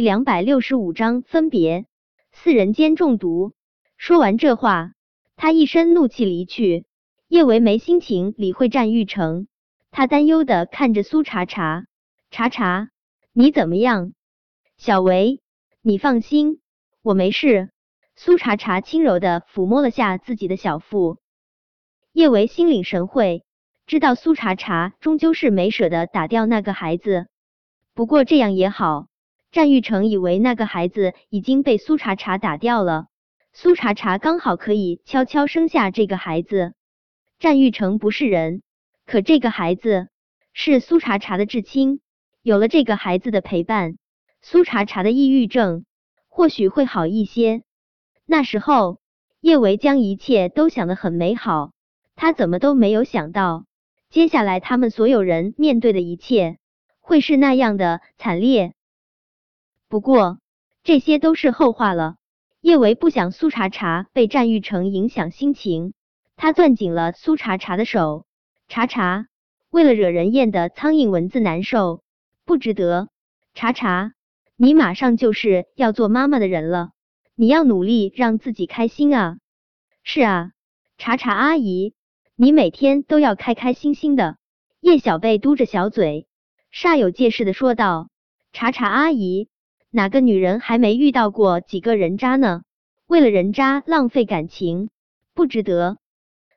两百六十五章分别，四人间中毒。说完这话，他一身怒气离去。叶维没心情理会战玉成，他担忧的看着苏茶茶，茶茶，你怎么样？小维，你放心，我没事。苏茶茶轻柔的抚摸了下自己的小腹。叶维心领神会，知道苏茶茶终究是没舍得打掉那个孩子。不过这样也好，战玉成以为那个孩子已经被苏茶茶打掉了。苏茶茶刚好可以悄悄生下这个孩子。战玉成不是人，可这个孩子是苏茶茶的至亲。有了这个孩子的陪伴，苏茶茶的抑郁症或许会好一些。那时候，叶维将一切都想得很美好。他怎么都没有想到，接下来他们所有人面对的一切会是那样的惨烈。不过，这些都是后话了。叶维不想苏茶茶被战玉成影响心情，他攥紧了苏茶茶的手。茶茶，为了惹人厌的苍蝇蚊子难受，不值得。茶茶，你马上就是要做妈妈的人了，你要努力让自己开心啊！是啊，茶茶阿姨，你每天都要开开心心的。叶小贝嘟着小嘴，煞有介事的说道：“茶茶阿姨。”哪个女人还没遇到过几个人渣呢？为了人渣浪费感情，不值得。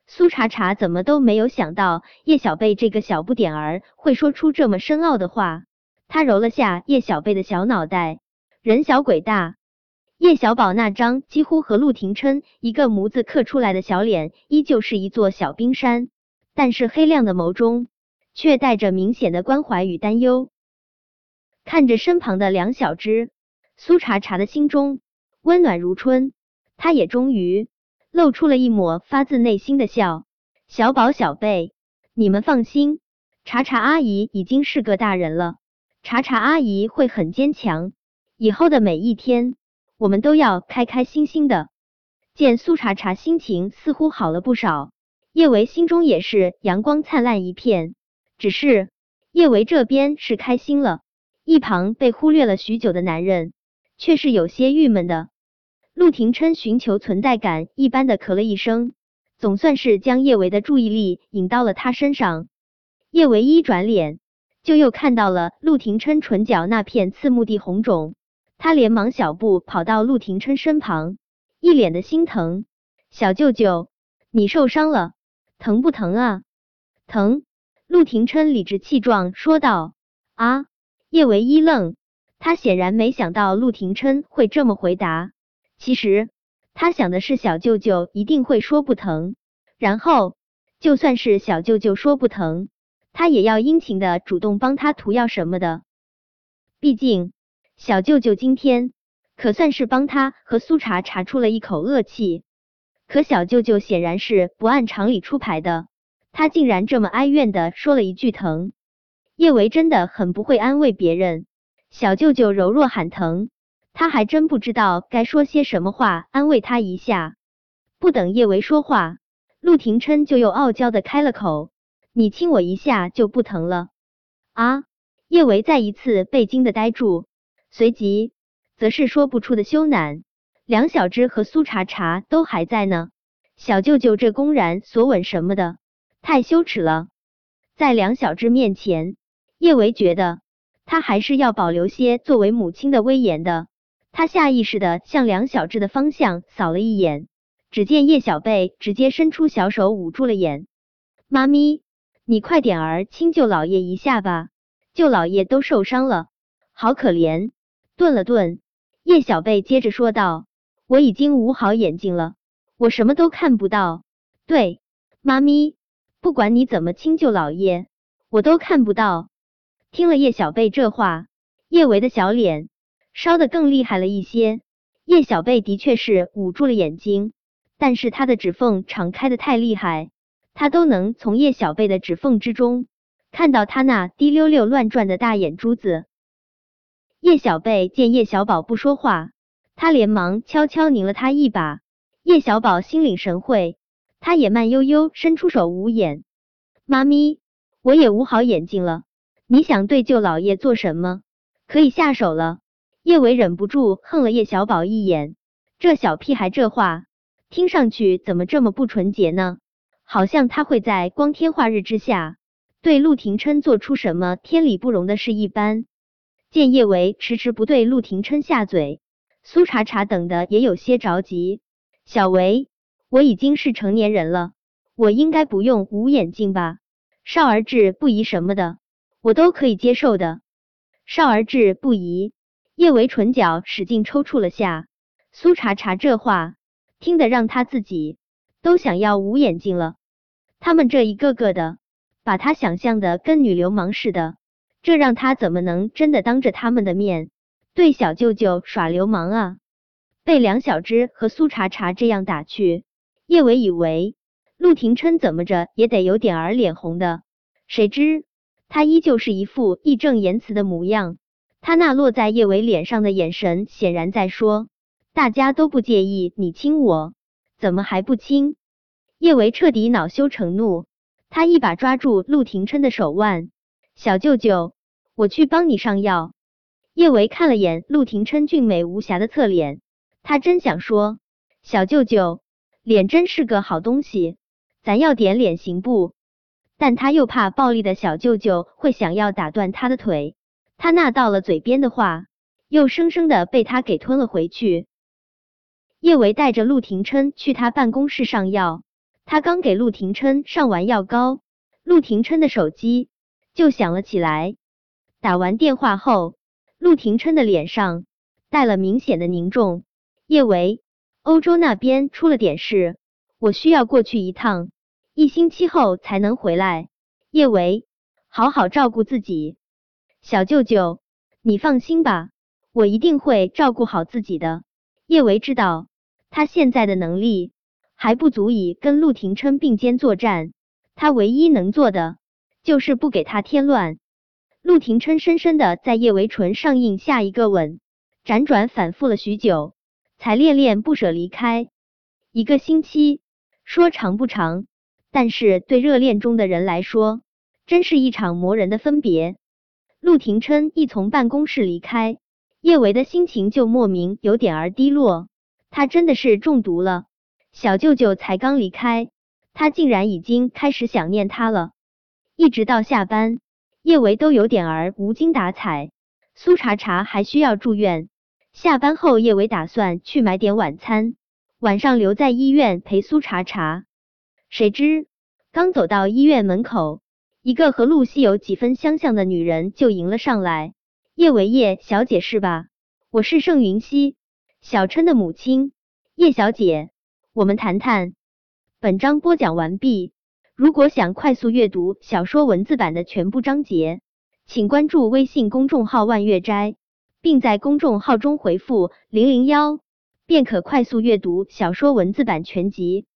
苏茶茶怎么都没有想到叶小贝这个小不点儿会说出这么深奥的话。他揉了下叶小贝的小脑袋，人小鬼大。叶小宝那张几乎和陆廷琛一个模子刻出来的小脸，依旧是一座小冰山，但是黑亮的眸中却带着明显的关怀与担忧。看着身旁的梁小芝，苏茶茶的心中温暖如春，她也终于露出了一抹发自内心的笑。小宝、小贝，你们放心，茶茶阿姨已经是个大人了，茶茶阿姨会很坚强。以后的每一天，我们都要开开心心的。见苏茶茶心情似乎好了不少，叶维心中也是阳光灿烂一片。只是叶维这边是开心了。一旁被忽略了许久的男人，却是有些郁闷的。陆廷琛寻求存在感一般的咳了一声，总算是将叶维的注意力引到了他身上。叶维一转脸，就又看到了陆廷琛唇角那片刺目的红肿，他连忙小步跑到陆廷琛身旁，一脸的心疼：“小舅舅，你受伤了，疼不疼啊？”“疼。”陆廷琛理直气壮说道。“啊。”叶维一愣，他显然没想到陆廷琛会这么回答。其实他想的是小舅舅一定会说不疼，然后就算是小舅舅说不疼，他也要殷勤的主动帮他涂药什么的。毕竟小舅舅今天可算是帮他和苏茶茶出了一口恶气。可小舅舅显然是不按常理出牌的，他竟然这么哀怨的说了一句疼。叶维真的很不会安慰别人，小舅舅柔弱喊疼，他还真不知道该说些什么话安慰他一下。不等叶维说话，陆廷琛就又傲娇的开了口：“你亲我一下就不疼了啊？”叶维再一次被惊的呆住，随即则是说不出的羞赧。梁小芝和苏茶茶都还在呢，小舅舅这公然索吻什么的，太羞耻了，在梁小芝面前。叶维觉得他还是要保留些作为母亲的威严的。他下意识的向梁小智的方向扫了一眼，只见叶小贝直接伸出小手捂住了眼。妈咪，你快点儿亲舅老爷一下吧，舅老爷都受伤了，好可怜。顿了顿，叶小贝接着说道：“我已经捂好眼睛了，我什么都看不到。对，妈咪，不管你怎么亲舅老爷，我都看不到。”听了叶小贝这话，叶维的小脸烧得更厉害了一些。叶小贝的确是捂住了眼睛，但是他的指缝敞开的太厉害，他都能从叶小贝的指缝之中看到他那滴溜溜乱转的大眼珠子。叶小贝见叶小宝不说话，他连忙悄悄拧了他一把。叶小宝心领神会，他也慢悠悠伸出手捂眼。妈咪，我也捂好眼睛了。你想对舅老爷做什么？可以下手了。叶维忍不住横了叶小宝一眼，这小屁孩这话听上去怎么这么不纯洁呢？好像他会在光天化日之下对陆廷琛做出什么天理不容的事一般。见叶维迟迟不对陆廷琛下嘴，苏茶茶等的也有些着急。小维，我已经是成年人了，我应该不用捂眼睛吧？少儿志不宜什么的，我都可以接受的。少儿志不宜。叶维唇角使劲抽搐了下，苏茶茶这话听得让他自己都想要捂眼睛了。他们这一个个的把他想象的跟女流氓似的，这让他怎么能真的当着他们的面对小舅舅耍流氓啊？被梁小芝和苏茶茶这样打去，叶维以为陆廷琛怎么着也得有点儿脸红的，谁知他依旧是一副义正言辞的模样。他那落在叶维脸上的眼神，显然在说：“大家都不介意你亲我，怎么还不亲？”叶维彻底恼羞成怒，他一把抓住陆廷琛的手腕：“小舅舅，我去帮你上药。”叶维看了眼陆廷琛俊美无瑕的侧脸，他真想说：“小舅舅，脸真是个好东西，咱要点脸行不？”但他又怕暴力的小舅舅会想要打断他的腿。他那到了嘴边的话，又生生的被他给吞了回去。叶维带着陆廷琛去他办公室上药，他刚给陆廷琛上完药膏，陆廷琛的手机就响了起来。打完电话后，陆廷琛的脸上带了明显的凝重。叶维，欧洲那边出了点事，我需要过去一趟，一星期后才能回来。叶维，好好照顾自己。小舅舅，你放心吧，我一定会照顾好自己的。叶维知道，他现在的能力还不足以跟陆廷琛并肩作战，他唯一能做的就是不给他添乱。陆廷琛深深的在叶维唇上印下一个吻，辗转反复了许久，才恋恋不舍离开。一个星期说长不长，但是对热恋中的人来说，真是一场磨人的分别。陆廷琛一从办公室离开，叶维的心情就莫名有点儿低落。他真的是中毒了。小舅舅才刚离开，他竟然已经开始想念他了。一直到下班，叶维都有点儿无精打采。苏茶茶还需要住院，下班后叶维打算去买点晚餐，晚上留在医院陪苏茶茶。谁知刚走到医院门口。一个和露西有几分相像的女人就迎了上来，叶维叶小姐是吧？我是盛云熙，小琛的母亲，叶小姐，我们谈谈。本章播讲完毕。如果想快速阅读小说文字版的全部章节，请关注微信公众号万月斋，并在公众号中回复零零幺，便可快速阅读小说文字版全集。